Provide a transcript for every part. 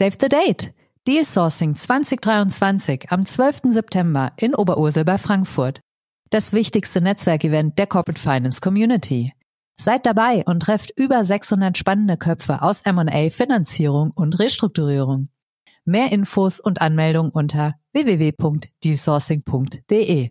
Save the date! Deal Sourcing 2023 am 12. September in Oberursel bei Frankfurt. Das wichtigste Netzwerkevent der Corporate Finance Community. Seid dabei und trefft über 600 spannende Köpfe aus M&A, Finanzierung und Restrukturierung. Mehr Infos und Anmeldung unter www.dealsourcing.de.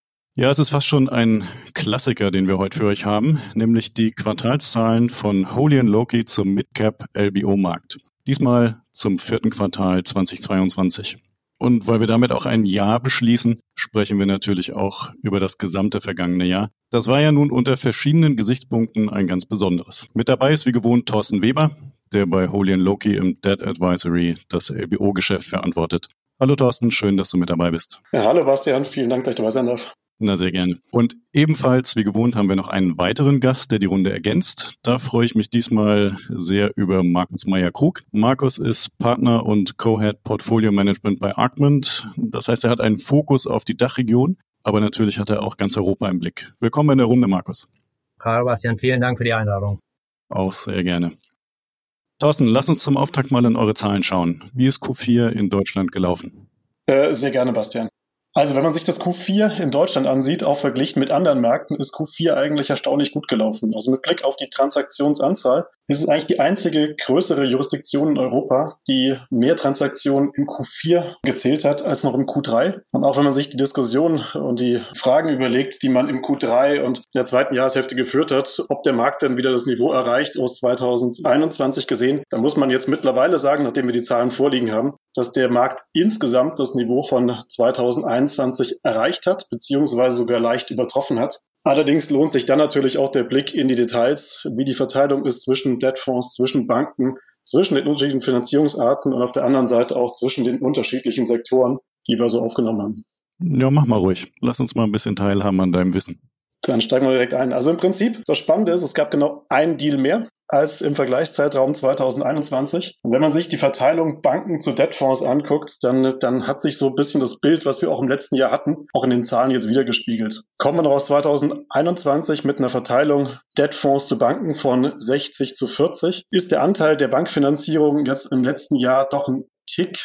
Ja, es ist fast schon ein Klassiker, den wir heute für euch haben, nämlich die Quartalszahlen von Holy Loki zum Midcap LBO Markt. Diesmal zum vierten Quartal 2022. Und weil wir damit auch ein Jahr beschließen, sprechen wir natürlich auch über das gesamte vergangene Jahr. Das war ja nun unter verschiedenen Gesichtspunkten ein ganz besonderes. Mit dabei ist wie gewohnt Thorsten Weber, der bei Holy Loki im Debt Advisory das LBO-Geschäft verantwortet. Hallo Thorsten, schön, dass du mit dabei bist. Ja, hallo Bastian, vielen Dank, dass ich dabei sein darf. Na, sehr gerne. Und ebenfalls, wie gewohnt, haben wir noch einen weiteren Gast, der die Runde ergänzt. Da freue ich mich diesmal sehr über Markus Meyer-Krug. Markus ist Partner und Co-Head Portfolio Management bei Arcment. Das heißt, er hat einen Fokus auf die Dachregion, aber natürlich hat er auch ganz Europa im Blick. Willkommen in der Runde, Markus. Hallo, Bastian. Vielen Dank für die Einladung. Auch sehr gerne. Thorsten, lass uns zum Auftakt mal in eure Zahlen schauen. Wie ist Q4 in Deutschland gelaufen? Äh, sehr gerne, Bastian. Also wenn man sich das Q4 in Deutschland ansieht, auch verglichen mit anderen Märkten, ist Q4 eigentlich erstaunlich gut gelaufen. Also mit Blick auf die Transaktionsanzahl ist es eigentlich die einzige größere Jurisdiktion in Europa, die mehr Transaktionen im Q4 gezählt hat als noch im Q3. Und auch wenn man sich die Diskussion und die Fragen überlegt, die man im Q3 und der zweiten Jahreshälfte geführt hat, ob der Markt dann wieder das Niveau erreicht aus 2021 gesehen, dann muss man jetzt mittlerweile sagen, nachdem wir die Zahlen vorliegen haben, dass der Markt insgesamt das Niveau von 2021 erreicht hat, beziehungsweise sogar leicht übertroffen hat. Allerdings lohnt sich dann natürlich auch der Blick in die Details, wie die Verteilung ist zwischen Debtfonds, zwischen Banken, zwischen den unterschiedlichen Finanzierungsarten und auf der anderen Seite auch zwischen den unterschiedlichen Sektoren, die wir so aufgenommen haben. Ja, mach mal ruhig. Lass uns mal ein bisschen teilhaben an deinem Wissen. Dann steigen wir direkt ein. Also im Prinzip, das Spannende ist, es gab genau einen Deal mehr als im Vergleichszeitraum 2021. Und wenn man sich die Verteilung Banken zu Debtfonds anguckt, dann, dann hat sich so ein bisschen das Bild, was wir auch im letzten Jahr hatten, auch in den Zahlen jetzt wieder gespiegelt. Kommen wir noch aus 2021 mit einer Verteilung Debtfonds zu Banken von 60 zu 40, ist der Anteil der Bankfinanzierung jetzt im letzten Jahr doch ein Tick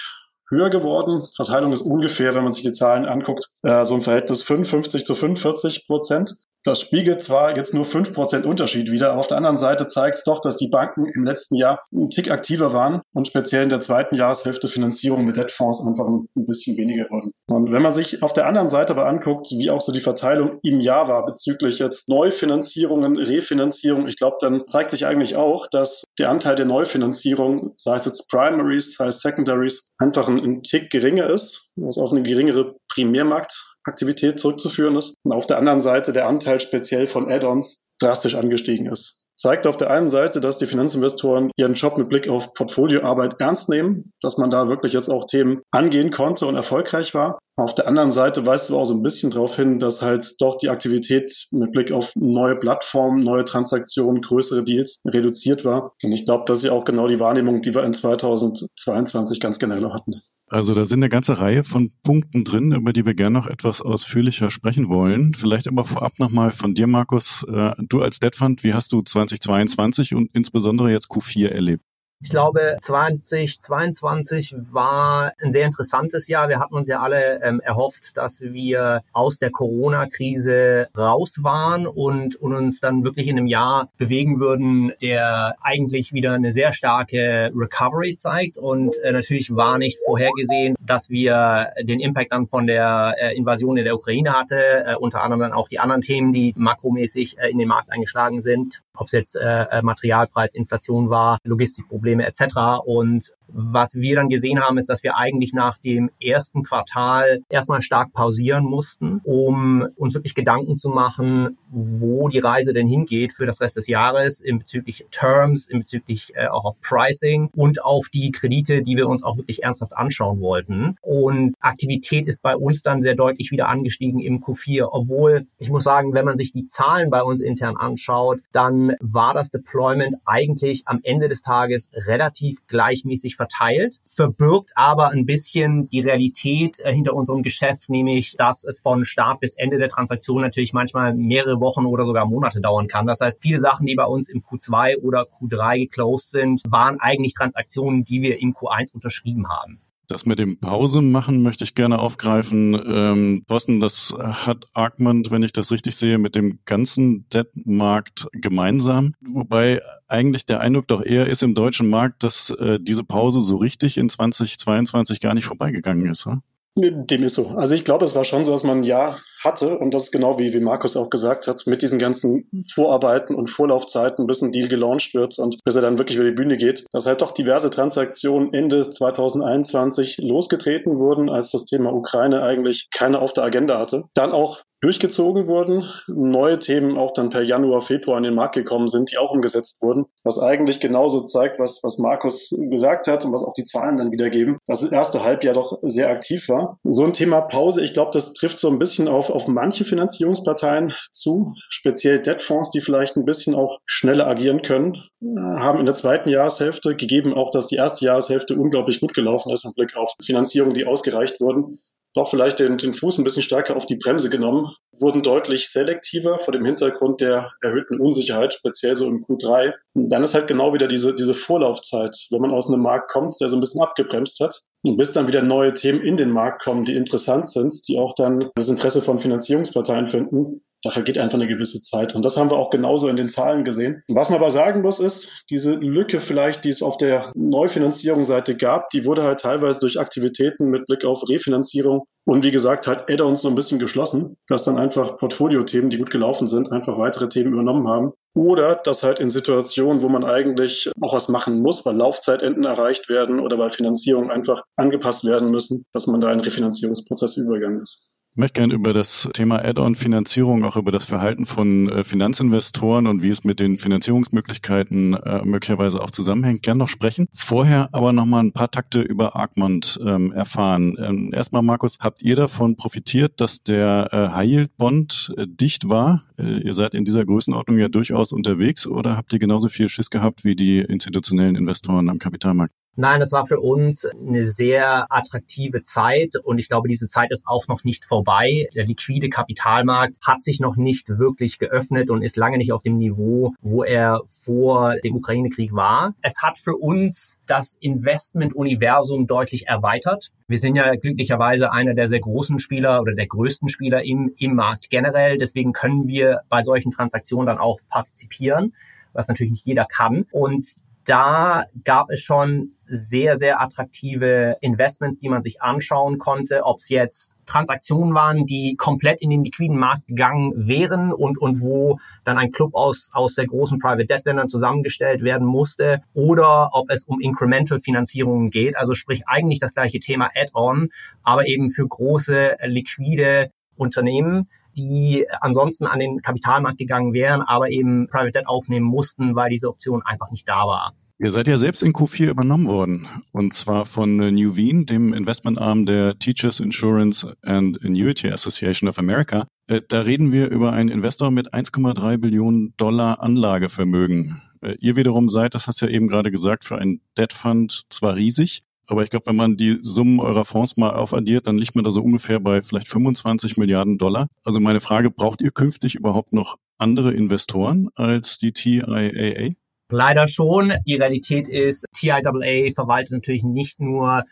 höher geworden. Verteilung ist ungefähr, wenn man sich die Zahlen anguckt, äh, so ein Verhältnis 55 zu 45 Prozent. Das spiegelt zwar jetzt nur 5% Unterschied wieder, aber auf der anderen Seite zeigt es doch, dass die Banken im letzten Jahr ein Tick aktiver waren und speziell in der zweiten Jahreshälfte Finanzierung mit Debtfonds einfach ein bisschen weniger wurden. Und wenn man sich auf der anderen Seite aber anguckt, wie auch so die Verteilung im Jahr war bezüglich jetzt Neufinanzierungen, Refinanzierung, ich glaube, dann zeigt sich eigentlich auch, dass der Anteil der Neufinanzierung, sei es jetzt Primaries, sei es Secondaries, einfach ein, Tick geringer ist, was auf eine geringere Primärmarkt Aktivität zurückzuführen ist. Und auf der anderen Seite der Anteil speziell von Add-ons drastisch angestiegen ist. Zeigt auf der einen Seite, dass die Finanzinvestoren ihren Job mit Blick auf Portfolioarbeit ernst nehmen, dass man da wirklich jetzt auch Themen angehen konnte und erfolgreich war. Auf der anderen Seite weist es auch so ein bisschen darauf hin, dass halt doch die Aktivität mit Blick auf neue Plattformen, neue Transaktionen, größere Deals reduziert war. Und ich glaube, das ist ja auch genau die Wahrnehmung, die wir in 2022 ganz generell hatten. Also da sind eine ganze Reihe von Punkten drin, über die wir gerne noch etwas ausführlicher sprechen wollen. Vielleicht aber vorab nochmal von dir, Markus. Äh, du als Debt Fund, wie hast du 2022 und insbesondere jetzt Q4 erlebt? Ich glaube, 2022 war ein sehr interessantes Jahr. Wir hatten uns ja alle ähm, erhofft, dass wir aus der Corona-Krise raus waren und, und uns dann wirklich in einem Jahr bewegen würden, der eigentlich wieder eine sehr starke Recovery zeigt. Und äh, natürlich war nicht vorhergesehen, dass wir den Impact dann von der äh, Invasion in der Ukraine hatte, äh, unter anderem dann auch die anderen Themen, die makromäßig äh, in den Markt eingeschlagen sind, ob es jetzt äh, äh Materialpreis, Inflation war, Logistikprobleme Probleme etc. Und Was wir dann gesehen haben, ist, dass wir eigentlich nach dem ersten Quartal erstmal stark pausieren mussten, um uns wirklich Gedanken zu machen, wo die Reise denn hingeht für das Rest des Jahres in bezüglich Terms, in bezüglich äh, auch auf Pricing und auf die Kredite, die wir uns auch wirklich ernsthaft anschauen wollten. Und Aktivität ist bei uns dann sehr deutlich wieder angestiegen im Q4, obwohl ich muss sagen, wenn man sich die Zahlen bei uns intern anschaut, dann war das Deployment eigentlich am Ende des Tages relativ gleichmäßig verteilt, verbirgt aber ein bisschen die Realität äh, hinter unserem Geschäft, nämlich dass es von Start bis Ende der Transaktion natürlich manchmal mehrere Wochen oder sogar Monate dauern kann. Das heißt, viele Sachen, die bei uns im Q2 oder Q3 geclosed sind, waren eigentlich Transaktionen, die wir im Q1 unterschrieben haben. Das mit dem Pause machen möchte ich gerne aufgreifen. Ähm, Thorsten, das hat Argmont, wenn ich das richtig sehe, mit dem ganzen Debt-Markt gemeinsam. Wobei eigentlich der Eindruck doch eher ist im deutschen Markt, dass äh, diese Pause so richtig in 2022 gar nicht vorbeigegangen ist. Oder? Dem ist so. Also ich glaube, es war schon so, dass man Jahr hatte und das ist genau wie, wie Markus auch gesagt hat, mit diesen ganzen Vorarbeiten und Vorlaufzeiten, bis ein Deal gelauncht wird und bis er dann wirklich über die Bühne geht, dass halt doch diverse Transaktionen Ende 2021 losgetreten wurden, als das Thema Ukraine eigentlich keine auf der Agenda hatte. Dann auch durchgezogen wurden, neue Themen auch dann per Januar, Februar in den Markt gekommen sind, die auch umgesetzt wurden, was eigentlich genauso zeigt, was, was Markus gesagt hat und was auch die Zahlen dann wiedergeben, dass das erste Halbjahr doch sehr aktiv war. So ein Thema Pause, ich glaube, das trifft so ein bisschen auf, auf manche Finanzierungsparteien zu, speziell Debtfonds, die vielleicht ein bisschen auch schneller agieren können, haben in der zweiten Jahreshälfte, gegeben auch, dass die erste Jahreshälfte unglaublich gut gelaufen ist im Blick auf Finanzierungen, die ausgereicht wurden, doch vielleicht den, den Fuß ein bisschen stärker auf die Bremse genommen, wurden deutlich selektiver vor dem Hintergrund der erhöhten Unsicherheit, speziell so im Q3. Und dann ist halt genau wieder diese, diese Vorlaufzeit, wenn man aus einem Markt kommt, der so ein bisschen abgebremst hat. Und bis dann wieder neue Themen in den Markt kommen, die interessant sind, die auch dann das Interesse von Finanzierungsparteien finden, da vergeht einfach eine gewisse Zeit. Und das haben wir auch genauso in den Zahlen gesehen. Was man aber sagen muss, ist, diese Lücke vielleicht, die es auf der Neufinanzierungsseite gab, die wurde halt teilweise durch Aktivitäten mit Blick auf Refinanzierung und wie gesagt halt Add-ons so ein bisschen geschlossen, dass dann einfach Portfolio-Themen, die gut gelaufen sind, einfach weitere Themen übernommen haben. Oder dass halt in Situationen, wo man eigentlich auch was machen muss, weil Laufzeitenden erreicht werden oder weil Finanzierungen einfach angepasst werden müssen, dass man da in Refinanzierungsprozess übergegangen ist. Ich möchte gerne über das Thema Add-on-Finanzierung, auch über das Verhalten von äh, Finanzinvestoren und wie es mit den Finanzierungsmöglichkeiten äh, möglicherweise auch zusammenhängt, gerne noch sprechen. Vorher aber noch mal ein paar Takte über Argmont ähm, erfahren. Ähm, erstmal, Markus, habt ihr davon profitiert, dass der äh, High-Yield-Bond dicht war? Ihr seid in dieser Größenordnung ja durchaus unterwegs oder habt ihr genauso viel Schiss gehabt wie die institutionellen Investoren am Kapitalmarkt? Nein, es war für uns eine sehr attraktive Zeit und ich glaube, diese Zeit ist auch noch nicht vorbei. Der liquide Kapitalmarkt hat sich noch nicht wirklich geöffnet und ist lange nicht auf dem Niveau, wo er vor dem Ukraine-Krieg war. Es hat für uns das Investment-Universum deutlich erweitert. Wir sind ja glücklicherweise einer der sehr großen Spieler oder der größten Spieler im, im Markt generell. Deswegen können wir bei solchen Transaktionen dann auch partizipieren was natürlich nicht jeder kann. Und da gab es schon sehr, sehr attraktive Investments, die man sich anschauen konnte, ob es jetzt Transaktionen waren, die komplett in den liquiden Markt gegangen wären und, und wo dann ein Club aus, aus der großen Private Debt Ländern zusammengestellt werden musste. Oder ob es um Incremental Finanzierungen geht, also sprich eigentlich das gleiche Thema Add-on, aber eben für große liquide Unternehmen, die ansonsten an den Kapitalmarkt gegangen wären, aber eben Private Debt aufnehmen mussten, weil diese Option einfach nicht da war. Ihr seid ja selbst in Q4 übernommen worden. Und zwar von Nuveen, dem Investmentarm der Teachers Insurance and Annuity Association of America. Äh, da reden wir über einen Investor mit 1,3 Billionen Dollar Anlagevermögen. Äh, ihr wiederum seid, das hast du ja eben gerade gesagt, für einen Debt Fund zwar riesig, aber ich glaube, wenn man die Summen eurer Fonds mal aufaddiert, dann liegt man da so ungefähr bei vielleicht 25 Milliarden Dollar. Also meine Frage, braucht ihr künftig überhaupt noch andere Investoren als die TIAA? Leider schon. Die Realität ist, TIAA verwaltet natürlich nicht nur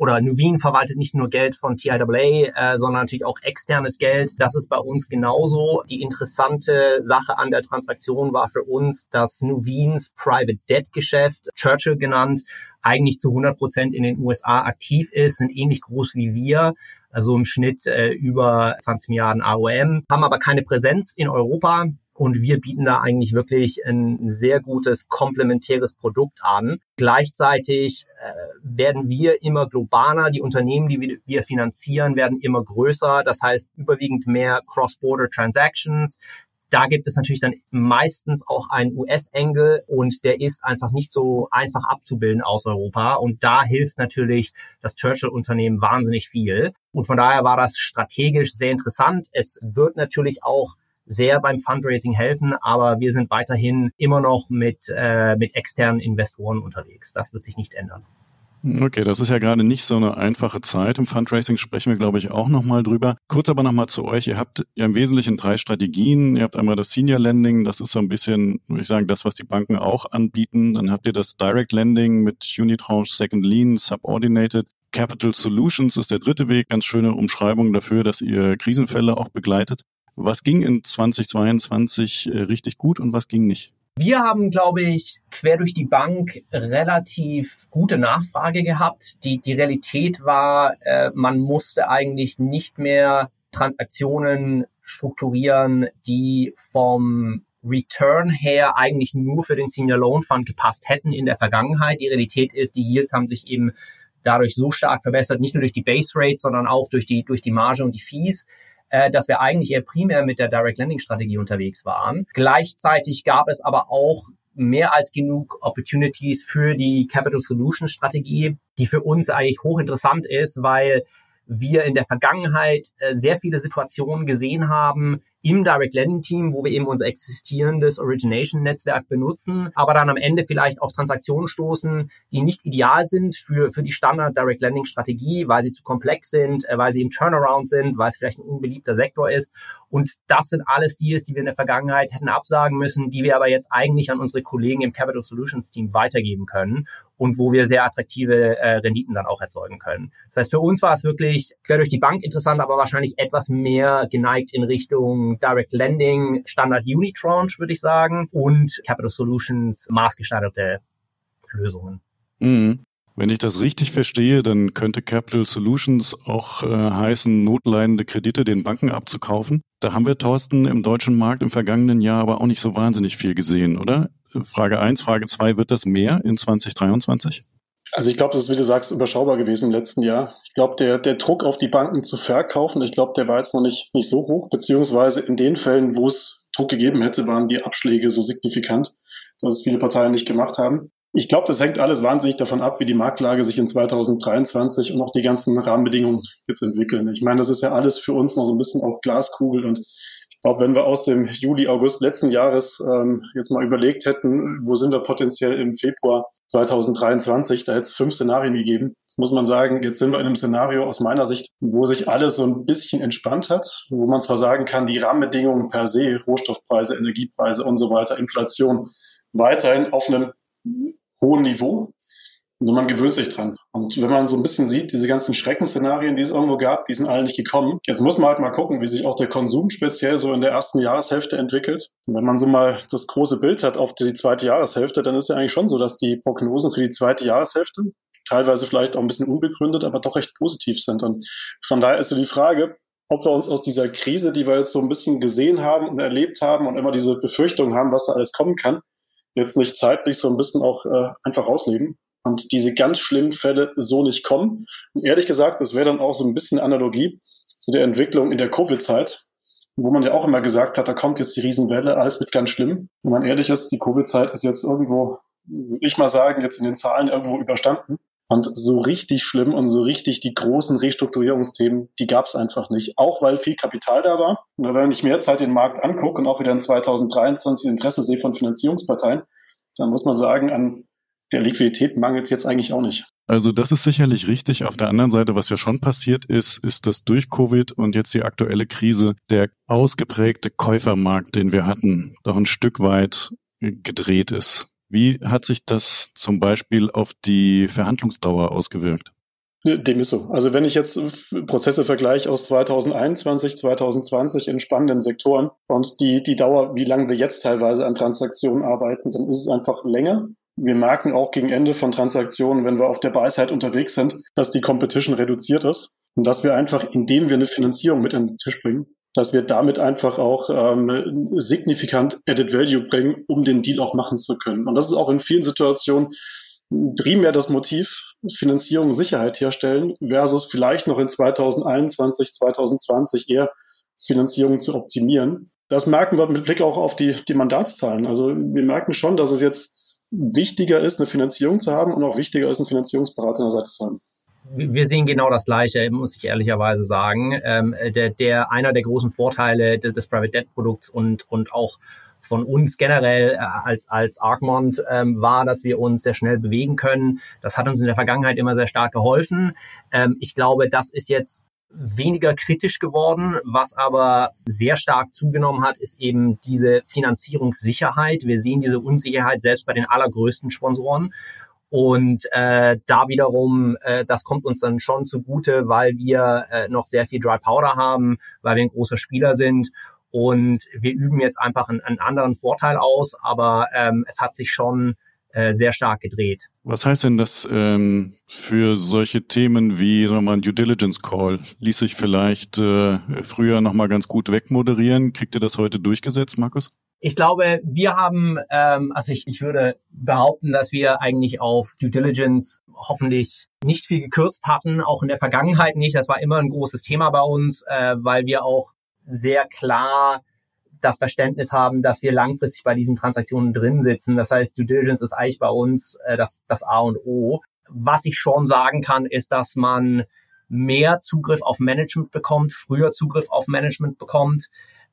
oder Nuveen verwaltet nicht nur Geld von TIAA, äh, sondern natürlich auch externes Geld. Das ist bei uns genauso. Die interessante Sache an der Transaktion war für uns, dass Nuveens Private Debt Geschäft, Churchill genannt, eigentlich zu 100 Prozent in den USA aktiv ist, sind ähnlich groß wie wir, also im Schnitt äh, über 20 Milliarden AOM, haben aber keine Präsenz in Europa Und wir bieten da eigentlich wirklich ein sehr gutes komplementäres Produkt an. Gleichzeitig äh, werden wir immer globaler. Die Unternehmen, die wir finanzieren, werden immer größer. Das heißt, überwiegend mehr Cross-Border Transactions. Da gibt es natürlich dann meistens auch einen US-Engel und der ist einfach nicht so einfach abzubilden aus Europa. Und da hilft natürlich das Churchill-Unternehmen wahnsinnig viel. Und von daher war das strategisch sehr interessant. Es wird natürlich auch sehr beim Fundraising helfen, aber wir sind weiterhin immer noch mit, äh, mit externen Investoren unterwegs. Das wird sich nicht ändern. Okay, das ist ja gerade nicht so eine einfache Zeit. Im Fundraising sprechen wir, glaube ich, auch nochmal drüber. Kurz aber nochmal zu euch. Ihr habt ja im Wesentlichen drei Strategien. Ihr habt einmal das Senior Lending, das ist so ein bisschen, würde ich sagen, das, was die Banken auch anbieten. Dann habt ihr das Direct Lending mit Unitranche, Second Lien, Subordinated. Capital Solutions ist der dritte Weg. Ganz schöne Umschreibung dafür, dass ihr Krisenfälle auch begleitet. Was ging in 2022 äh, richtig gut und was ging nicht? Wir haben, glaube ich, quer durch die Bank relativ gute Nachfrage gehabt. Die, die Realität war, äh, man musste eigentlich nicht mehr Transaktionen strukturieren, die vom Return her eigentlich nur für den Senior Loan Fund gepasst hätten in der Vergangenheit. Die Realität ist, die Yields haben sich eben dadurch so stark verbessert, nicht nur durch die Base Rates, sondern auch durch die, durch die Marge und die Fees, äh, dass wir eigentlich eher primär mit der Direct Lending Strategie unterwegs waren. Gleichzeitig gab es aber auch mehr als genug Opportunities für die Capital Solution Strategie, die für uns eigentlich hochinteressant ist, weil wir in der Vergangenheit äh, sehr viele Situationen gesehen haben, im Direct Lending Team, wo wir eben unser existierendes Origination Netzwerk benutzen, aber dann am Ende vielleicht auf Transaktionen stoßen, die nicht ideal sind für, für die Standard Direct Lending Strategie, weil sie zu komplex sind, äh, weil sie im Turnaround sind, weil es vielleicht ein unbeliebter Sektor ist. Und das sind alles Deals, die wir in der Vergangenheit hätten absagen müssen, die wir aber jetzt eigentlich an unsere Kollegen im Capital Solutions Team weitergeben können und wo wir sehr attraktive äh, Renditen dann auch erzeugen können. Das heißt, für uns war es wirklich quer durch die Bank interessant, aber wahrscheinlich etwas mehr geneigt in Richtung Direct Lending, Standard Unitranche, würde ich sagen, und Capital Solutions, maßgeschneiderte Lösungen. Mhm. Wenn ich das richtig verstehe, dann könnte Capital Solutions auch äh, heißen, notleidende Kredite den Banken abzukaufen. Da haben wir, Thorsten, im deutschen Markt im vergangenen Jahr aber auch nicht so wahnsinnig viel gesehen, oder? Frage eins, Frage zwei, wird das mehr in 2023? Also ich glaube, das ist, wie du sagst, überschaubar gewesen im letzten Jahr. Ich glaube, der, der Druck auf die Banken zu verkaufen, ich glaube, der war jetzt noch nicht, nicht so hoch, beziehungsweise in den Fällen, wo es Druck gegeben hätte, waren die Abschläge so signifikant, dass es viele Parteien nicht gemacht haben. Ich glaube, das hängt alles wahnsinnig davon ab, wie die Marktlage sich in 2023 und auch die ganzen Rahmenbedingungen jetzt entwickeln. Ich meine, das ist ja alles für uns noch so ein bisschen auch Glaskugel und ich glaube, wenn wir aus dem Juli, August letzten Jahres ähm, jetzt mal überlegt hätten, wo sind wir potenziell im Februar 2023, da hätte es fünf Szenarien gegeben. Das muss man sagen, jetzt sind wir in einem Szenario aus meiner Sicht, wo sich alles so ein bisschen entspannt hat, wo man zwar sagen kann, die Rahmenbedingungen per se, Rohstoffpreise, Energiepreise und so weiter, Inflation, weiterhin auf einem hohen Niveau. Nur man gewöhnt sich dran. Und wenn man so ein bisschen sieht, diese ganzen Schreckensszenarien, die es irgendwo gab, die sind alle nicht gekommen. Jetzt muss man halt mal gucken, wie sich auch der Konsum speziell so in der ersten Jahreshälfte entwickelt. Und wenn man so mal das große Bild hat auf die zweite Jahreshälfte, dann ist ja eigentlich schon so, dass die Prognosen für die zweite Jahreshälfte teilweise vielleicht auch ein bisschen unbegründet, aber doch recht positiv sind. Und von daher ist so die Frage, ob wir uns aus dieser Krise, die wir jetzt so ein bisschen gesehen haben und erlebt haben und immer diese Befürchtungen haben, was da alles kommen kann, jetzt nicht zeitlich so ein bisschen auch äh, einfach rausleben und diese ganz schlimmen Fälle so nicht kommen. Und ehrlich gesagt, das wäre dann auch so ein bisschen Analogie zu der Entwicklung in der Covid-Zeit, wo man ja auch immer gesagt hat, da kommt jetzt die Riesenwelle, alles wird ganz schlimm. Wenn man ehrlich ist, die Covid-Zeit ist jetzt irgendwo, würde ich mal sagen, jetzt in den Zahlen irgendwo überstanden. Und so richtig schlimm und so richtig die großen Restrukturierungsthemen, die gab es einfach nicht. Auch weil viel Kapital da war. Und wenn ich mehr Zeit den Markt angucke und auch wieder in 2023 Interesse sehe von Finanzierungsparteien, dann muss man sagen, an der Liquidität mangelt es jetzt eigentlich auch nicht. Also das ist sicherlich richtig. Auf der anderen Seite, was ja schon passiert ist, ist, dass durch Covid und jetzt die aktuelle Krise der ausgeprägte Käufermarkt, den wir hatten, doch ein Stück weit gedreht ist. Wie hat sich das zum Beispiel auf die Verhandlungsdauer ausgewirkt? Dem ist so. Also wenn ich jetzt Prozesse vergleiche aus 2021, 2020 in spannenden Sektoren und die, die Dauer, wie lange wir jetzt teilweise an Transaktionen arbeiten, dann ist es einfach länger wir merken auch gegen Ende von Transaktionen, wenn wir auf der Buy-Side unterwegs sind, dass die Competition reduziert ist und dass wir einfach, indem wir eine Finanzierung mit an den Tisch bringen, dass wir damit einfach auch ähm, signifikant Added Value bringen, um den Deal auch machen zu können. Und das ist auch in vielen Situationen primär das Motiv, Finanzierung, Sicherheit herstellen, versus vielleicht noch in 2021, 2020 eher Finanzierung zu optimieren. Das merken wir mit Blick auch auf die, die Mandatszahlen. Also wir merken schon, dass es jetzt wichtiger ist, eine Finanzierung zu haben und auch wichtiger ist, einen Finanzierungsberater an der Seite zu haben wir sehen genau das Gleiche, muss ich ehrlicherweise sagen. Ähm, der, der, einer der großen Vorteile des, des Private Debt Produkts und, und auch von uns generell äh, als, als Arcmont ähm, war, dass wir uns sehr schnell bewegen können. Das hat uns in der Vergangenheit immer sehr stark geholfen. Ähm, ich glaube, das ist jetzt weniger kritisch geworden. Was aber sehr stark zugenommen hat, ist eben diese Finanzierungssicherheit. Wir sehen diese Unsicherheit selbst bei den allergrößten Sponsoren. Und äh, da wiederum, äh, das kommt uns dann schon zugute, weil wir äh, noch sehr viel Dry Powder haben, weil wir ein großer Spieler sind. Und wir üben jetzt einfach einen, einen anderen Vorteil aus, aber ähm, es hat sich schon äh, sehr stark gedreht. Was heißt denn das ähm, für solche Themen wie sagen wir mal, ein Due Diligence Call? Ließ sich vielleicht äh, früher nochmal ganz gut wegmoderieren? Kriegt ihr das heute durchgesetzt, Markus? Ich glaube, wir haben, ähm, also ich, ich würde behaupten, dass wir eigentlich auf Due Diligence hoffentlich nicht viel gekürzt hatten, auch in der Vergangenheit nicht. Das war immer ein großes Thema bei uns, äh, weil wir auch sehr klar das Verständnis haben, dass wir langfristig bei diesen Transaktionen drin sitzen. Das heißt, Due Diligence ist eigentlich bei uns äh, das, das A und O. Was ich schon sagen kann, ist, dass man mehr Zugriff auf Management bekommt, früher Zugriff auf Management bekommt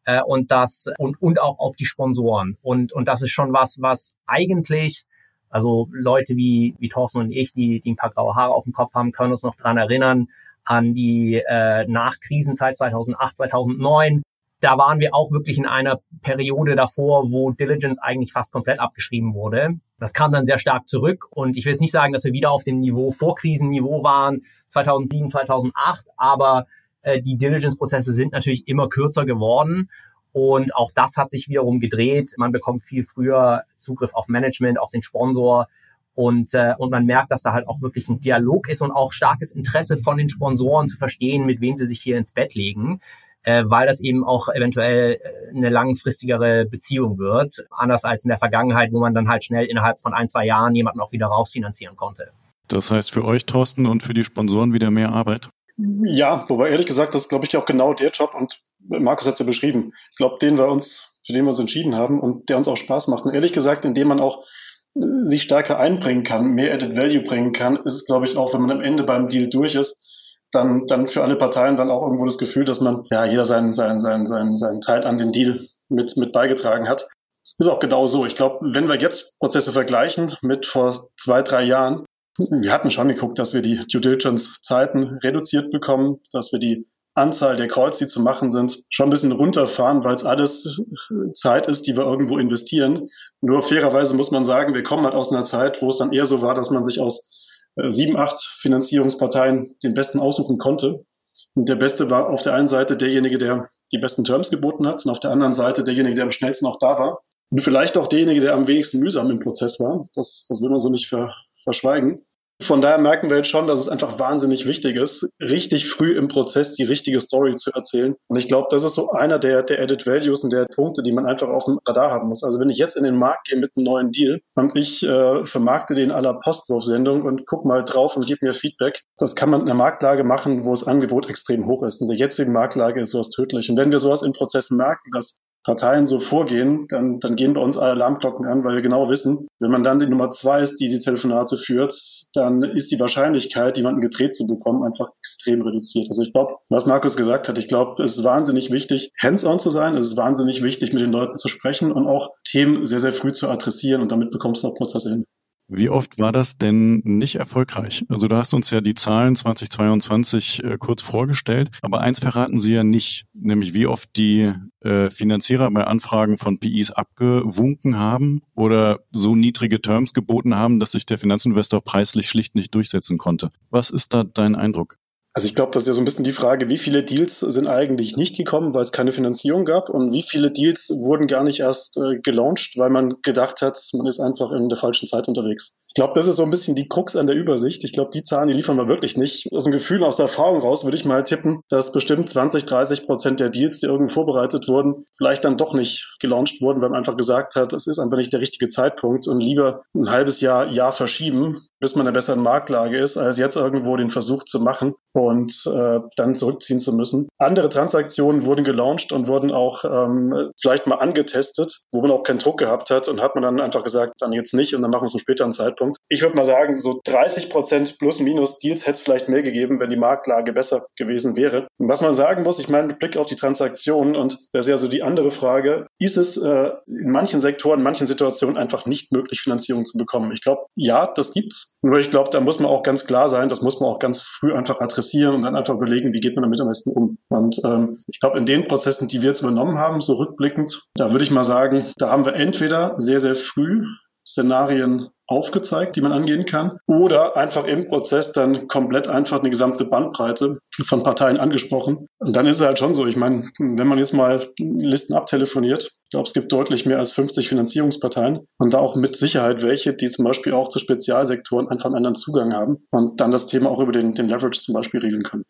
äh, und das und und auch auf die Sponsoren und und das ist schon was, was eigentlich also Leute wie wie Thorsten und ich, die die ein paar graue Haare auf dem Kopf haben, können uns noch dran erinnern an die äh, Nachkrisenzeit 2008, 2009 da waren wir auch wirklich in einer Periode davor, wo Diligence eigentlich fast komplett abgeschrieben wurde. Das kam dann sehr stark zurück und ich will jetzt nicht sagen, dass wir wieder auf dem Niveau Vorkrisenniveau waren 2007, 2008, aber äh, die Diligence-Prozesse sind natürlich immer kürzer geworden. Und auch das hat sich wiederum gedreht. Man bekommt viel früher Zugriff auf Management, auf den Sponsor. Und, äh, und man merkt, dass da halt auch wirklich ein Dialog ist und auch starkes Interesse von den Sponsoren zu verstehen, mit wem sie sich hier ins Bett legen, äh, weil das eben auch eventuell äh, eine langfristigere Beziehung wird. Anders als in der Vergangenheit, wo man dann halt schnell innerhalb von ein, zwei Jahren jemanden auch wieder rausfinanzieren konnte. Das heißt für euch, Thorsten, und für die Sponsoren wieder mehr Arbeit? Ja, wobei ehrlich gesagt, das ist, glaube ich, auch genau der Job und Markus hat es ja beschrieben. Ich glaube, den wir uns, für den wir uns entschieden haben und der uns auch Spaß macht. Und ehrlich gesagt, indem man auch äh, sich stärker einbringen kann, mehr Added Value bringen kann, ist es, glaube ich, auch, wenn man am Ende beim Deal durch ist, dann, dann für alle Parteien dann auch irgendwo das Gefühl, dass man, ja, jeder seinen, seinen, seinen, seinen, seinen Teil an den Deal mit, mit beigetragen hat. Es ist auch genau so. Ich glaube, wenn wir jetzt Prozesse vergleichen mit vor zwei, drei Jahren, wir hatten schon geguckt, dass wir die Due Diligence-Zeiten reduziert bekommen, dass wir die Anzahl der Calls, die zu machen sind, schon ein bisschen runterfahren, weil es alles Zeit ist, die wir irgendwo investieren. Nur fairerweise muss man sagen, wir kommen halt aus einer Zeit, wo es dann eher so war, dass man sich aus sieben, acht Finanzierungsparteien den besten aussuchen konnte. Und der Beste war auf der einen Seite derjenige, der die besten Terms geboten hat und auf der anderen Seite derjenige, der am schnellsten auch da war. Und vielleicht auch derjenige, der am wenigsten mühsam im Prozess war. Das, das will man so nicht ver, verschweigen. Von daher merken wir jetzt schon, dass es einfach wahnsinnig wichtig ist, richtig früh im Prozess die richtige Story zu erzählen. Und ich glaube, das ist so einer der, der Added Values und der Punkte, die man einfach auf dem Radar haben muss. Also wenn ich jetzt in den Markt gehe mit einem neuen Deal und ich äh, vermarkte den aller Postwurfsendung und guck mal drauf und gib mir Feedback, das kann man in einer Marktlage machen, wo das Angebot extrem hoch ist. In der jetzigen Marktlage ist sowas tödlich. Und wenn wir sowas in Prozessen merken, dass Parteien so vorgehen, dann, dann gehen bei uns alle Alarmglocken an, weil wir genau wissen, wenn man dann die Nummer zwei ist, die die Telefonate führt, dann ist die Wahrscheinlichkeit, jemanden gedreht zu bekommen, einfach extrem reduziert. Also ich glaube, was Markus gesagt hat, ich glaube, es ist wahnsinnig wichtig, hands-on zu sein, es ist wahnsinnig wichtig, mit den Leuten zu sprechen und auch Themen sehr, sehr früh zu adressieren und damit bekommst du auch Prozesse hin. Wie oft war das denn nicht erfolgreich? Also du hast uns ja die Zahlen 2022 äh, kurz vorgestellt, aber eins verraten sie ja nicht, nämlich wie oft die äh, Finanzierer bei Anfragen von PIs abgewunken haben oder so niedrige Terms geboten haben, dass sich der Finanzinvestor preislich schlicht nicht durchsetzen konnte. Was ist da dein Eindruck? Also ich glaube, das ist ja so ein bisschen die Frage, wie viele Deals sind eigentlich nicht gekommen, weil es keine Finanzierung gab und wie viele Deals wurden gar nicht erst äh, gelauncht, weil man gedacht hat, man ist einfach in der falschen Zeit unterwegs. Ich glaube, das ist so ein bisschen die Krux an der Übersicht. Ich glaube, die Zahlen, die liefern wir wirklich nicht. Aus dem Gefühl, aus der Erfahrung raus würde ich mal tippen, dass bestimmt 20, 30 Prozent der Deals, die irgendwie vorbereitet wurden, vielleicht dann doch nicht gelauncht wurden, weil man einfach gesagt hat, es ist einfach nicht der richtige Zeitpunkt und lieber ein halbes Jahr, Jahr verschieben, bis man in einer besseren Marktlage ist, als jetzt irgendwo den Versuch zu machen und äh, dann zurückziehen zu müssen. Andere Transaktionen wurden gelauncht und wurden auch ähm, vielleicht mal angetestet, wo man auch keinen Druck gehabt hat und hat man dann einfach gesagt, dann jetzt nicht und dann machen wir es zum späteren Zeitpunkt. Ich würde mal sagen, so 30 Prozent plus minus Deals hätte es vielleicht mehr gegeben, wenn die Marktlage besser gewesen wäre. Und was man sagen muss, ich meine, mit Blick auf die Transaktionen und das ist ja so die andere Frage, ist es äh, in manchen Sektoren, in manchen Situationen einfach nicht möglich, Finanzierung zu bekommen? Ich glaube, ja, das gibt's. Nur ich glaube, da muss man auch ganz klar sein, das muss man auch ganz früh einfach adressieren und dann einfach überlegen, wie geht man damit am besten um. Und ähm, ich glaube, in den Prozessen, die wir jetzt übernommen haben, so rückblickend, da würde ich mal sagen, da haben wir entweder sehr, sehr früh Szenarien aufgezeigt, die man angehen kann, oder einfach im Prozess dann komplett einfach eine gesamte Bandbreite von Parteien angesprochen. Und dann ist es halt schon so, ich meine, wenn man jetzt mal Listen abtelefoniert, ich glaube, es gibt deutlich mehr als 50 Finanzierungsparteien und da auch mit Sicherheit welche, die zum Beispiel auch zu Spezialsektoren einfach einen anderen Zugang haben und dann das Thema auch über den, den Leverage zum Beispiel regeln können.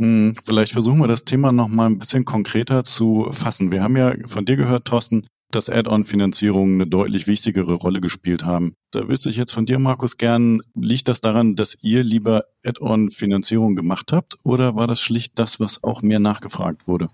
Hm, vielleicht versuchen wir das Thema noch mal ein bisschen konkreter zu fassen. Wir haben ja von dir gehört, Thorsten, dass Add-on-Finanzierungen eine deutlich wichtigere Rolle gespielt haben. Da wüsste ich jetzt von dir, Markus, gern, liegt das daran, dass ihr lieber Add-on-Finanzierung gemacht habt oder war das schlicht das, was auch mehr nachgefragt wurde?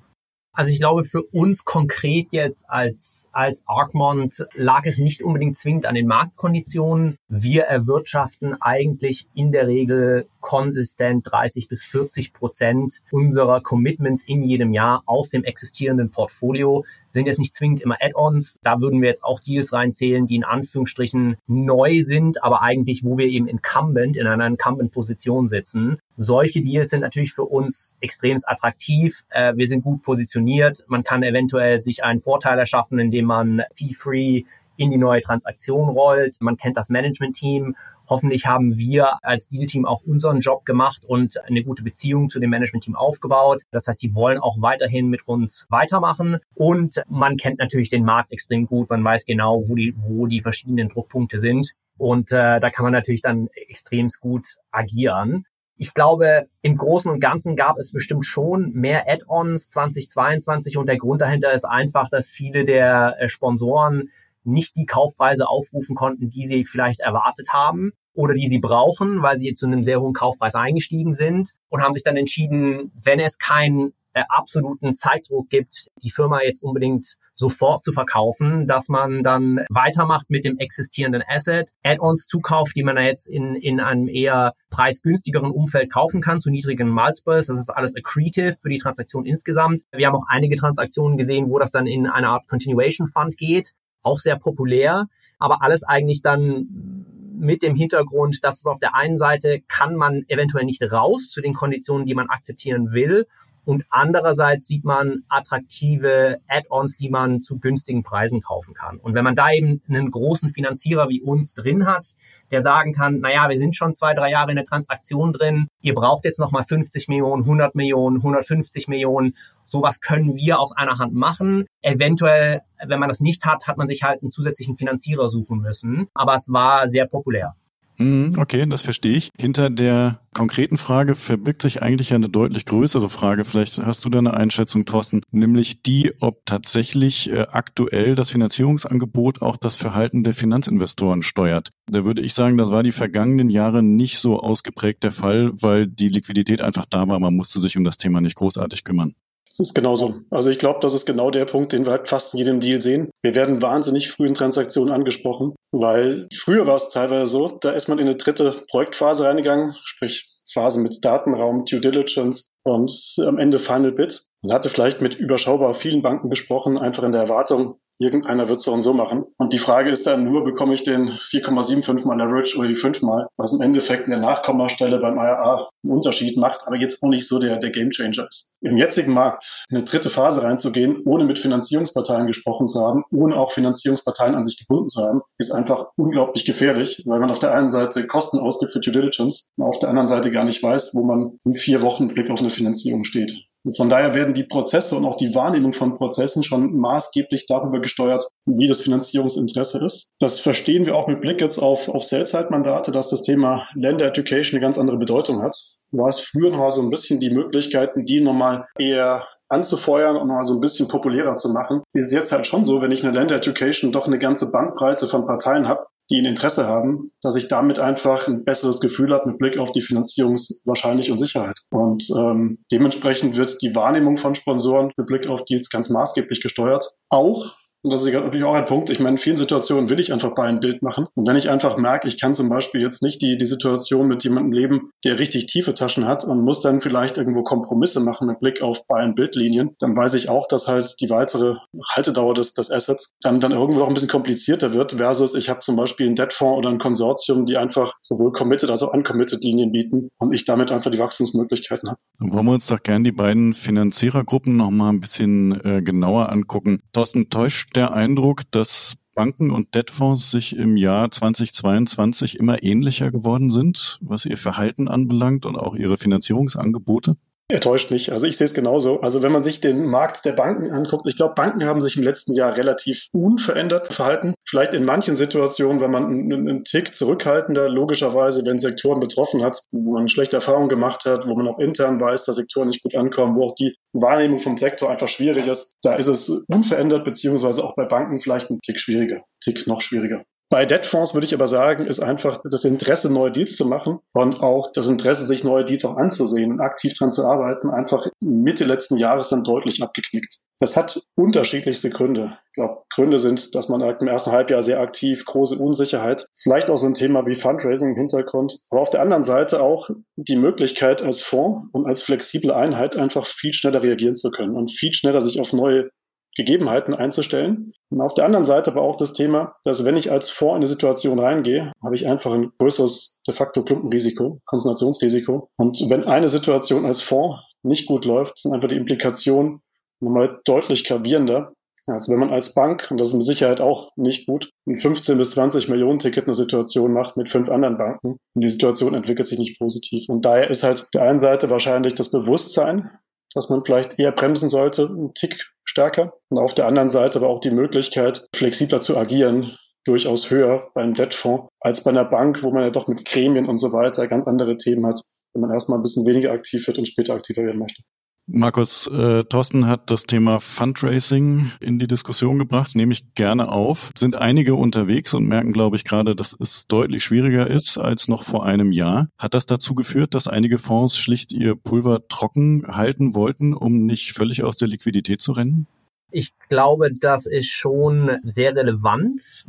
Also ich glaube, für uns konkret jetzt als, als Arcmont lag es nicht unbedingt zwingend an den Marktkonditionen. Wir erwirtschaften eigentlich in der Regel konsistent 30 bis 40 Prozent unserer Commitments in jedem Jahr aus dem existierenden Portfolio sind jetzt nicht zwingend immer Add-ons. Da würden wir jetzt auch Deals reinzählen, die in Anführungsstrichen neu sind, aber eigentlich, wo wir eben incumbent, in einer Incumbent-Position sitzen. Solche Deals sind natürlich für uns extrem attraktiv. Äh, wir sind gut positioniert. Man kann eventuell sich einen Vorteil erschaffen, indem man fee-free in die neue Transaktion rollt. Man kennt das Management-Team Hoffentlich haben wir als Deal-Team auch unseren Job gemacht und eine gute Beziehung zu dem Management-Team aufgebaut. Das heißt, sie wollen auch weiterhin mit uns weitermachen. Und man kennt natürlich den Markt extrem gut. Man weiß genau, wo die, wo die verschiedenen Druckpunkte sind. Und äh, da kann man natürlich dann extrem gut agieren. Ich glaube, im Großen und Ganzen gab es bestimmt schon mehr Add-ons 2022 und der Grund dahinter ist einfach, dass viele der äh, Sponsoren nicht die Kaufpreise aufrufen konnten, die sie vielleicht erwartet haben oder die sie brauchen, weil sie zu einem sehr hohen Kaufpreis eingestiegen sind und haben sich dann entschieden, wenn es keinen äh, absoluten Zeitdruck gibt, die Firma jetzt unbedingt sofort zu verkaufen, dass man dann weitermacht mit dem existierenden Asset, Add-ons zukauft, die man jetzt in, in einem eher preisgünstigeren Umfeld kaufen kann, zu niedrigen Multiples. Das ist alles accretive für die Transaktion insgesamt. Wir haben auch einige Transaktionen gesehen, wo das dann in eine Art Continuation Fund geht, auch sehr populär, aber alles eigentlich dann mit dem Hintergrund, dass es auf der einen Seite kann man eventuell nicht raus zu den Konditionen, die man akzeptieren will und andererseits sieht man attraktive Add-ons, die man zu günstigen Preisen kaufen kann. Und wenn man da eben einen großen Finanzierer wie uns drin hat, der sagen kann, naja, wir sind schon zwei, drei Jahre in der Transaktion drin, ihr braucht jetzt nochmal 50 Millionen, 100 Millionen, 150 Millionen, sowas können wir aus einer Hand machen. Eventuell, wenn man das nicht hat, hat man sich halt einen zusätzlichen Finanzierer suchen müssen. Aber es war sehr populär. Mhm, okay, das verstehe ich. Hinter der konkreten Frage verbirgt sich eigentlich eine deutlich größere Frage. Vielleicht hast du da eine Einschätzung, Thorsten, nämlich die, ob tatsächlich äh, aktuell das Finanzierungsangebot auch das Verhalten der Finanzinvestoren steuert. Da würde ich sagen, das war die vergangenen Jahre nicht so ausgeprägt der Fall, weil die Liquidität einfach da war. Man musste sich um das Thema nicht großartig kümmern. Das ist genauso. Also ich glaube, das ist genau der Punkt, den wir halt fast in jedem Deal sehen. Wir werden wahnsinnig früh in Transaktionen angesprochen, weil früher war es teilweise so, da ist man in eine dritte Projektphase reingegangen, sprich Phase mit Datenraum, Due Diligence und am Ende Final Bit. Man hatte vielleicht mit überschaubar vielen Banken gesprochen, einfach in der Erwartung, Irgendeiner wird so und so machen. Und die Frage ist dann nur, bekomme ich den 4,75 mal Leverage oder die 5 mal, was im Endeffekt in der Nachkommastelle beim IRA einen Unterschied macht, aber jetzt auch nicht so der, der Gamechanger ist. Im jetzigen Markt in eine dritte Phase reinzugehen, ohne mit Finanzierungsparteien gesprochen zu haben, ohne auch Finanzierungsparteien an sich gebunden zu haben, ist einfach unglaublich gefährlich, weil man auf der einen Seite Kosten ausgibt für Due Diligence und auf der anderen Seite gar nicht weiß, wo man in vier Wochen Blick auf eine Finanzierung steht. Und von daher werden die Prozesse und auch die Wahrnehmung von Prozessen schon maßgeblich darüber gesteuert, wie das Finanzierungsinteresse ist. Das verstehen wir auch mit Blick jetzt auf, auf Sell-Side-Mandate, dass das Thema Lender Education eine ganz andere Bedeutung hat. War es früher noch mal so ein bisschen die Möglichkeiten, die nochmal eher anzufeuern und mal so ein bisschen populärer zu machen, ist jetzt halt schon so, wenn ich eine Lender Education doch eine ganze Bandbreite von Parteien habe, die ein Interesse haben, dass ich damit einfach ein besseres Gefühl habe mit Blick auf die Finanzierungswahrscheinlichkeit und Sicherheit. Und ähm, dementsprechend wird die Wahrnehmung von Sponsoren mit Blick auf Deals ganz maßgeblich gesteuert. Auch und das ist natürlich auch ein Punkt. Ich meine, in vielen Situationen will ich einfach bei ein Bild machen. Und wenn ich einfach merke, ich kann zum Beispiel jetzt nicht die, die Situation mit jemandem leben, der richtig tiefe Taschen hat und muss dann vielleicht irgendwo Kompromisse machen mit Blick auf bei ein Bildlinien, dann weiß ich auch, dass halt die weitere Haltedauer des, des Assets dann, dann irgendwo noch ein bisschen komplizierter wird versus ich habe zum Beispiel einen Debtfonds oder ein Konsortium, die einfach sowohl committed als auch uncommitted Linien bieten und ich damit einfach die Wachstumsmöglichkeiten habe. Dann wollen wir uns doch gerne die beiden Finanzierergruppen noch mal ein bisschen äh, genauer angucken. Thorsten, täuscht der Eindruck, dass Banken und Debtfonds sich im Jahr 2022 immer ähnlicher geworden sind, was ihr Verhalten anbelangt und auch ihre Finanzierungsangebote? Er täuscht nicht. Also ich sehe es genauso. Also wenn man sich den Markt der Banken anguckt, ich glaube, Banken haben sich im letzten Jahr relativ unverändert verhalten. Vielleicht in manchen Situationen, wenn man einen, Tick zurückhaltender, logischerweise, wenn Sektoren betroffen hat, wo man schlechte Erfahrungen gemacht hat, wo man auch intern weiß, dass Sektoren nicht gut ankommen, wo auch die Wahrnehmung vom Sektor einfach schwierig ist, da ist es unverändert, beziehungsweise auch bei Banken vielleicht ein Tick schwieriger, Tick noch schwieriger. Bei Debtfonds würde ich aber sagen, ist einfach das Interesse, neue Deals zu machen und auch das Interesse, sich neue Deals auch anzusehen und aktiv dran zu arbeiten, einfach Mitte letzten Jahres dann deutlich abgeknickt. Das hat unterschiedlichste Gründe. Ich glaube, Gründe sind, dass man im ersten Halbjahr sehr aktiv, große Unsicherheit, vielleicht auch so ein Thema wie Fundraising im Hintergrund, aber auf der anderen Seite auch die Möglichkeit als Fonds und als flexible Einheit einfach viel schneller reagieren zu können und viel schneller sich auf neue Gegebenheiten einzustellen. Und auf der anderen Seite aber auch das Thema, dass wenn ich als Fonds in eine Situation reingehe, habe ich einfach ein größeres de facto Klumpenrisiko, Konzentrationsrisiko. Und wenn eine Situation als Fonds nicht gut läuft, sind einfach die Implikationen nochmal deutlich gravierender. Also wenn man als Bank, und das ist mit Sicherheit auch nicht gut, ein 15 bis 20 Millionen Ticket eine Situation macht mit fünf anderen Banken und die Situation entwickelt sich nicht positiv. Und daher ist halt der einen Seite wahrscheinlich das Bewusstsein dass man vielleicht eher bremsen sollte, einen Tick stärker. Und auf der anderen Seite aber auch die Möglichkeit, flexibler zu agieren, durchaus höher beim Debtfonds als bei einer Bank, wo man ja doch mit Gremien und so weiter ganz andere Themen hat, wenn man erstmal ein bisschen weniger aktiv wird und später aktiver werden möchte. Markus, äh, Thorsten hat das Thema Fundraising in die Diskussion gebracht, nehme ich gerne auf. Sind einige unterwegs und merken, glaube ich, gerade, dass es deutlich schwieriger ist als noch vor einem Jahr. Hat das dazu geführt, dass einige Fonds schlicht ihr Pulver trocken halten wollten, um nicht völlig aus der Liquidität zu rennen? Ich glaube, das ist schon sehr relevant.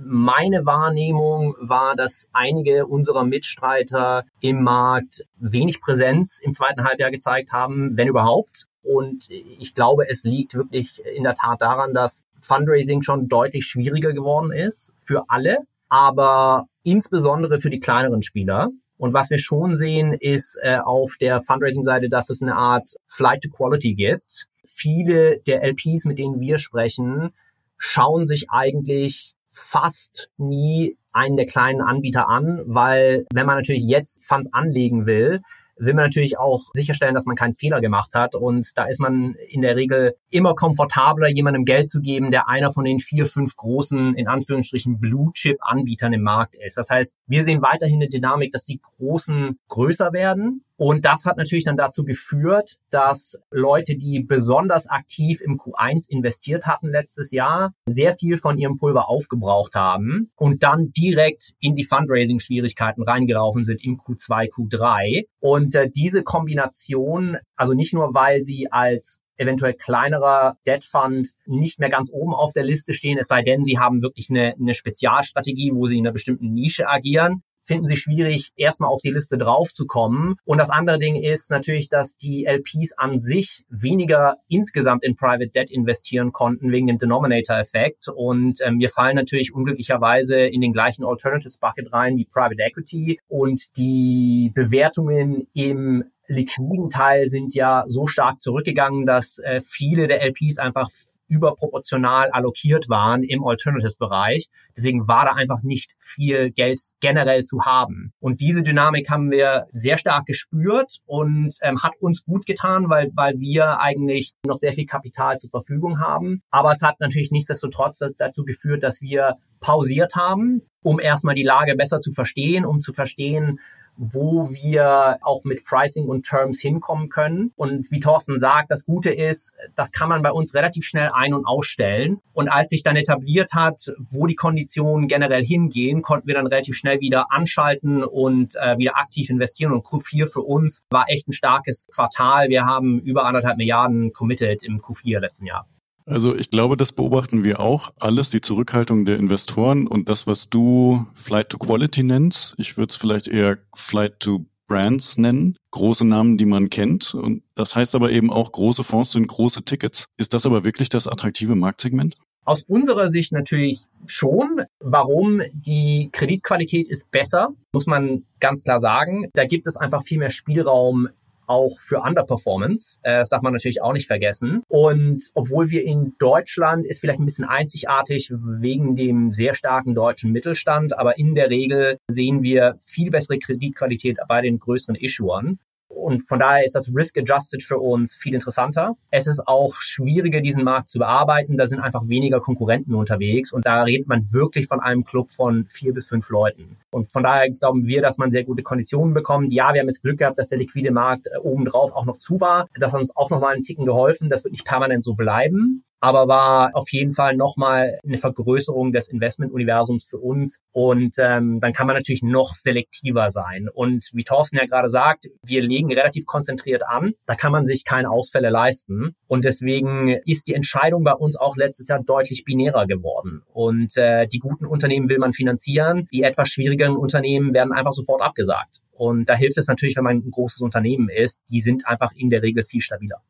Meine Wahrnehmung war, dass einige unserer Mitstreiter im Markt wenig Präsenz im zweiten Halbjahr gezeigt haben, wenn überhaupt. Und ich glaube, es liegt wirklich in der Tat daran, dass Fundraising schon deutlich schwieriger geworden ist für alle, aber insbesondere für die kleineren Spieler. Und was wir schon sehen, ist äh, auf der Fundraising-Seite, dass es eine Art Flight to Quality gibt viele der LPs, mit denen wir sprechen, schauen sich eigentlich fast nie einen der kleinen Anbieter an, weil wenn man natürlich jetzt Funds anlegen will, will man natürlich auch sicherstellen, dass man keinen Fehler gemacht hat. Und da ist man in der Regel immer komfortabler, jemandem Geld zu geben, der einer von den vier, fünf großen, in Anführungsstrichen, Blue-Chip-Anbietern im Markt ist. Das heißt, wir sehen weiterhin eine Dynamik, dass die Großen größer werden und das hat natürlich dann dazu geführt, dass Leute, die besonders aktiv im Q1 investiert hatten letztes Jahr, sehr viel von ihrem Pulver aufgebraucht haben und dann direkt in die Fundraising-Schwierigkeiten reingelaufen sind im Q2, Q3. Und äh, diese Kombination, also nicht nur, weil sie als eventuell kleinerer Debt Fund nicht mehr ganz oben auf der Liste stehen, es sei denn, sie haben wirklich eine, eine Spezialstrategie, wo sie in einer bestimmten Nische agieren, finden sie schwierig, erstmal auf die Liste draufzukommen. Und das andere Ding ist natürlich, dass die LPs an sich weniger insgesamt in Private Debt investieren konnten wegen dem Denominator-Effekt. Und ähm, wir fallen natürlich unglücklicherweise in den gleichen Alternatives-Bucket rein wie Private Equity. Und die Bewertungen im liquiden Teil sind ja so stark zurückgegangen, dass äh, viele der LPs einfach überproportional allokiert waren im Alternatives-Bereich. Deswegen war da einfach nicht viel Geld generell zu haben. Und diese Dynamik haben wir sehr stark gespürt und ähm, hat uns gut getan, weil, weil wir eigentlich noch sehr viel Kapital zur Verfügung haben. Aber es hat natürlich nichtsdestotrotz dazu geführt, dass wir pausiert haben, um erstmal die Lage besser zu verstehen, um zu verstehen, wo wir auch mit Pricing und Terms hinkommen können. Und wie Thorsten sagt, das Gute ist, das kann man bei uns relativ schnell ein- und ausstellen. Und als sich dann etabliert hat, wo die Konditionen generell hingehen, konnten wir dann relativ schnell wieder anschalten und äh, wieder aktiv investieren. Und Q4 für uns war echt ein starkes Quartal. Wir haben über anderthalb Milliarden committed im Q4 letzten Jahr. Also ich glaube, das beobachten wir auch. Alles die Zurückhaltung der Investoren und das, was du Flight to Quality nennst. Ich würde es vielleicht eher Flight to Brands nennen. Große Namen, die man kennt. Und das heißt aber eben auch, große Fonds sind große Tickets. Ist das aber wirklich das attraktive Marktsegment? Aus unserer Sicht natürlich schon. Warum? Die Kreditqualität ist besser, muss man ganz klar sagen. Da gibt es einfach viel mehr Spielraum auch für Underperformance. Äh, das darf man natürlich auch nicht vergessen. Und obwohl wir in Deutschland ist vielleicht ein bisschen einzigartig wegen dem sehr starken deutschen Mittelstand, aber in der Regel sehen wir viel bessere Kreditqualität bei den größeren Issuern. Und von daher ist das Risk-Adjusted für uns viel interessanter. Es ist auch schwieriger, diesen Markt zu bearbeiten. Da sind einfach weniger Konkurrenten unterwegs. Und da redet man wirklich von einem Club von vier bis fünf Leuten. Und von daher glauben wir, dass man sehr gute Konditionen bekommt. Ja, wir haben jetzt Glück gehabt, dass der liquide Markt äh, obendrauf auch noch zu war. Das hat uns auch nochmal einen Ticken geholfen. Das wird nicht permanent so bleiben aber war auf jeden Fall nochmal eine Vergrößerung des Investmentuniversums für uns. Und ähm, dann kann man natürlich noch selektiver sein. Und wie Thorsten ja gerade sagt, wir legen relativ konzentriert an. Da kann man sich keine Ausfälle leisten. Und deswegen ist die Entscheidung bei uns auch letztes Jahr deutlich binärer geworden. Und äh, die guten Unternehmen will man finanzieren. Die etwas schwierigeren Unternehmen werden einfach sofort abgesagt. Und da hilft es natürlich, wenn man ein großes Unternehmen ist. Die sind einfach in der Regel viel stabiler.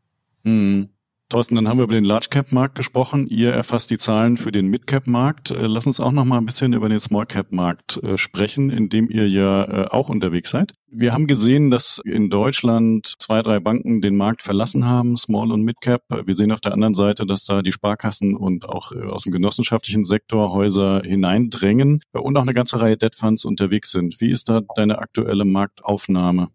Mhm. Thorsten, dann haben wir über den Large Cap Markt gesprochen. Ihr erfasst die Zahlen für den Mid Cap Markt. Äh, lass uns auch noch mal ein bisschen über den Small Cap Markt äh, sprechen, in dem ihr ja äh, auch unterwegs seid. Wir haben gesehen, dass in Deutschland zwei, drei Banken den Markt verlassen haben, Small und Mid Cap. Wir sehen auf der anderen Seite, dass da die Sparkassen und auch aus dem genossenschaftlichen Sektor Häuser hineindrängen und auch eine ganze Reihe Debt Funds unterwegs sind. Wie ist da deine aktuelle Marktaufnahme?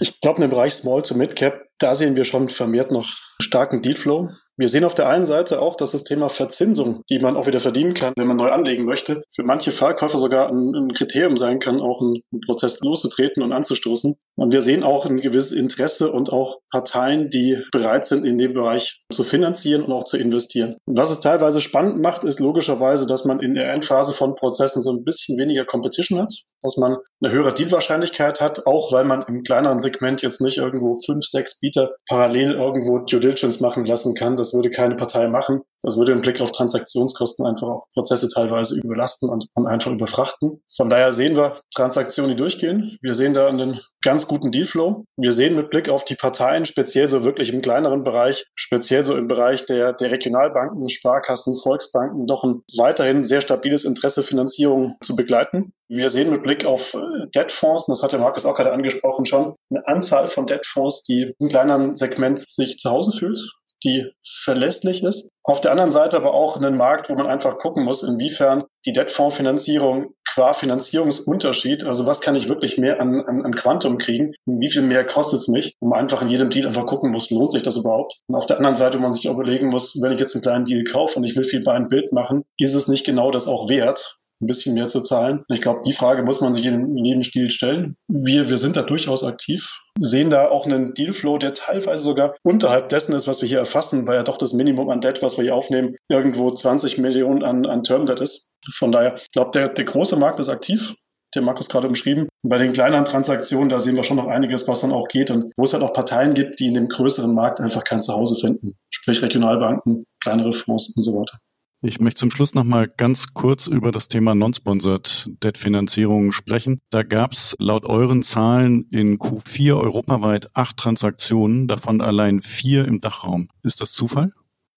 Ich glaube, im Bereich Small to Mid Cap, da sehen wir schon vermehrt noch starken Dealflow. Wir sehen auf der einen Seite auch, dass das Thema Verzinsung, die man auch wieder verdienen kann, wenn man neu anlegen möchte, für manche Verkäufer sogar ein, ein Kriterium sein kann, auch einen, einen Prozess loszutreten und anzustoßen. Und wir sehen auch ein gewisses Interesse und auch Parteien, die bereit sind, in dem Bereich zu finanzieren und auch zu investieren. Und was es teilweise spannend macht, ist logischerweise, dass man in der Endphase von Prozessen so ein bisschen weniger Competition hat, dass man eine höhere Dealwahrscheinlichkeit hat, auch weil man im kleineren Segment jetzt nicht irgendwo fünf, sechs Bieter parallel irgendwo Due Diligence machen lassen kann. Das würde keine Partei machen. Das würde im Blick auf Transaktionskosten einfach auch Prozesse teilweise überlasten und, und einfach überfrachten. Von daher sehen wir Transaktionen, die durchgehen. Wir sehen da einen ganz guten Dealflow. Wir sehen mit Blick auf die Parteien, speziell so wirklich im kleineren Bereich, speziell so im Bereich der, der Regionalbanken, Sparkassen, Volksbanken, doch ein weiterhin sehr stabiles Interesse, Finanzierung zu begleiten. Wir sehen mit Blick auf äh, Debtfonds, das hat der Markus auch gerade angesprochen, schon eine Anzahl von Debtfonds, die im kleineren Segment sich zu Hause fühlt die verlässlich ist. Auf der anderen Seite aber auch einen Markt, wo man einfach gucken muss, inwiefern die Debtfondsfinanzierung qua Finanzierungsunterschied, also was kann ich wirklich mehr an, an, an Quantum kriegen, wie viel mehr kostet es mich, wo man einfach in jedem Deal einfach gucken muss, lohnt sich das überhaupt? Und auf der anderen Seite, wo man sich auch überlegen muss, wenn ich jetzt einen kleinen Deal kaufe und ich will viel bei einem Bild machen, ist es nicht genau das auch wert? Ein bisschen mehr zu zahlen. Ich glaube, die Frage muss man sich in, in jedem Stil stellen. Wir, wir sind da durchaus aktiv, sehen da auch einen Dealflow, der teilweise sogar unterhalb dessen ist, was wir hier erfassen, weil ja doch das Minimum an Debt, was wir hier aufnehmen, irgendwo 20 Millionen an, an Term Debt ist. Von daher, ich glaube, der, der große Markt ist aktiv. Der Markus gerade umschrieben. bei den kleineren Transaktionen, da sehen wir schon noch einiges, was dann auch geht und wo es halt auch Parteien gibt, die in dem größeren Markt einfach kein Zuhause finden. Sprich Regionalbanken, kleinere Fonds und so weiter. Ich möchte zum Schluss noch mal ganz kurz über das Thema Non-Sponsored Debt-Finanzierung sprechen. Da gab es laut euren Zahlen in Q4 europaweit acht Transaktionen, davon allein vier im Dachraum. Ist das Zufall?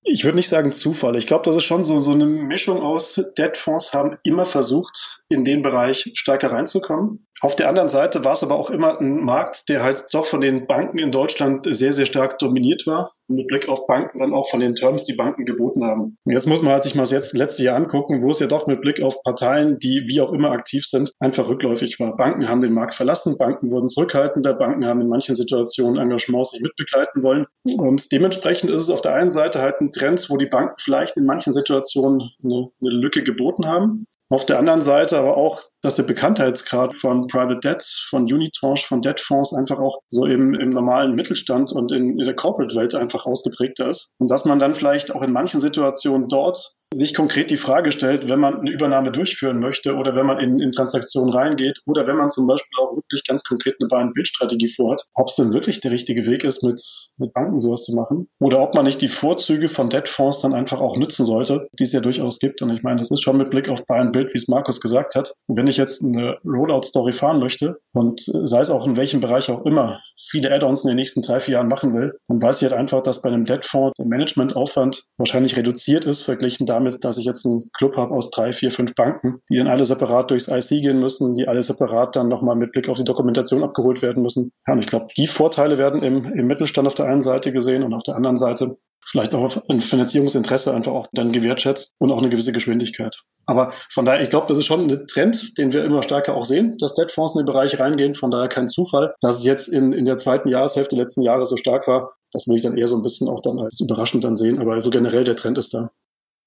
Ich würde nicht sagen Zufall. Ich glaube, das ist schon so, so eine Mischung aus Debtfonds haben immer versucht, in den Bereich stärker reinzukommen. Auf der anderen Seite war es aber auch immer ein Markt, der halt doch von den Banken in Deutschland sehr, sehr stark dominiert war. mit Blick auf Banken dann auch von den Terms, die Banken geboten haben. Und jetzt muss man halt sich mal das letzte Jahr angucken, wo es ja doch mit Blick auf Parteien, die wie auch immer aktiv sind, einfach rückläufig war. Banken haben den Markt verlassen, Banken wurden zurückhaltender, Banken haben in manchen Situationen Engagements nicht mitbegleiten wollen. Und dementsprechend ist es auf der einen Seite halt ein Trend, wo die Banken vielleicht in manchen Situationen eine, eine Lücke geboten haben. Auf der anderen Seite aber auch, dass der Bekanntheitsgrad von Private Debt, von Unitranche, von Debtfonds einfach auch so im, im normalen Mittelstand und in, in der Corporate-Welt einfach ausgeprägter ist. Und dass man dann vielleicht auch in manchen Situationen dort sich konkret die Frage stellt, wenn man eine Übernahme durchführen möchte oder wenn man in, in Transaktionen reingeht oder wenn man zum Beispiel auch wirklich ganz konkret eine Buy-and-Build-Strategie vorhat, ob es denn wirklich der richtige Weg ist, mit, mit Banken sowas zu machen oder ob man nicht die Vorzüge von Debtfonds dann einfach auch nutzen sollte, die es ja durchaus gibt. Und ich meine, das ist schon mit Blick auf Buy-and-Build, wie es Markus gesagt hat. Und wenn ich jetzt eine Rollout-Story fahren möchte und sei es auch in welchem Bereich auch immer, viele Add-ons in den nächsten drei, vier Jahren machen will, dann weiß ich halt einfach, dass bei einem Debtfonds der Managementaufwand wahrscheinlich reduziert ist, verglichen damit, dass ich jetzt einen Club habe aus drei, vier, fünf Banken, die dann alle separat durchs IC gehen müssen, die alle separat dann nochmal mit Blick auf die Dokumentation abgeholt werden müssen. Ja, und ich glaube, die Vorteile werden im, im Mittelstand auf der einen Seite gesehen und auf der anderen Seite vielleicht auch ein Finanzierungsinteresse einfach auch dann gewertschätzt und auch eine gewisse Geschwindigkeit. Aber von daher, ich glaube, das ist schon ein Trend, den wir immer stärker auch sehen, dass Debtfonds in den Bereich reingehen. Von daher kein Zufall, dass es jetzt in, in der zweiten Jahreshälfte letzten Jahres so stark war. Das will ich dann eher so ein bisschen auch dann als überraschend dann sehen. Aber so generell der Trend ist da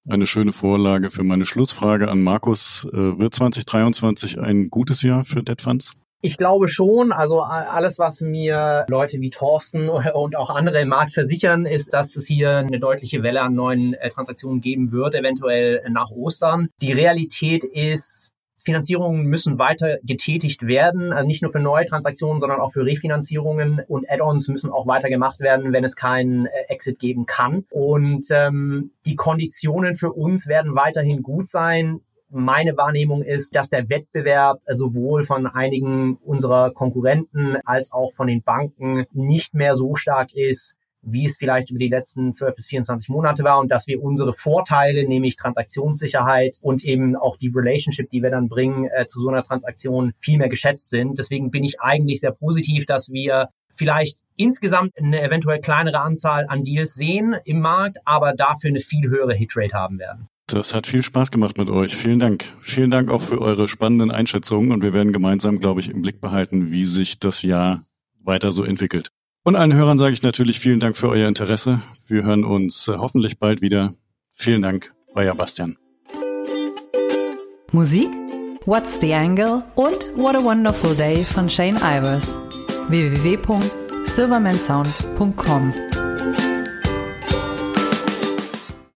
eine schöne Vorlage für meine Schlussfrage an Markus. Äh, wird 2023 ein gutes Jahr für Debt Funds? Ich glaube schon. Also alles, was mir Leute wie Thorsten und auch andere im Markt versichern, ist, dass es hier eine deutliche Welle an neuen äh, Transaktionen geben wird, eventuell nach Ostern. Die Realität ist, Finanzierungen müssen weiter getätigt werden, also nicht nur für neue Transaktionen, sondern auch für Refinanzierungen und Add-ons müssen auch weiter gemacht werden, wenn es keinen äh, Exit geben kann. Und ähm, die Konditionen für uns werden weiterhin gut sein. Meine Wahrnehmung ist, dass der Wettbewerb sowohl von einigen unserer Konkurrenten als auch von den Banken nicht mehr so stark ist, wie es vielleicht über die letzten 12 bis 24 Monate war und dass wir unsere Vorteile, nämlich Transaktionssicherheit und eben auch die Relationship, die wir dann bringen äh, zu so einer Transaktion, viel mehr geschätzt sind. Deswegen bin ich eigentlich sehr positiv, dass wir vielleicht insgesamt eine eventuell kleinere Anzahl an Deals sehen im Markt, aber dafür eine viel höhere Hitrate haben werden. Das hat viel Spaß gemacht mit euch. Vielen Dank. Vielen Dank auch für eure spannenden Einschätzungen und wir werden gemeinsam, glaube ich, im Blick behalten, wie sich das Jahr weiter so entwickelt. Und allen Hörern sage ich natürlich vielen Dank für euer Interesse. Wir hören uns äh, hoffentlich bald wieder. Vielen Dank, euer Bastian. Musik What's the Angle und What a Wonderful Day von Shane Ivers. www.silvermansound.com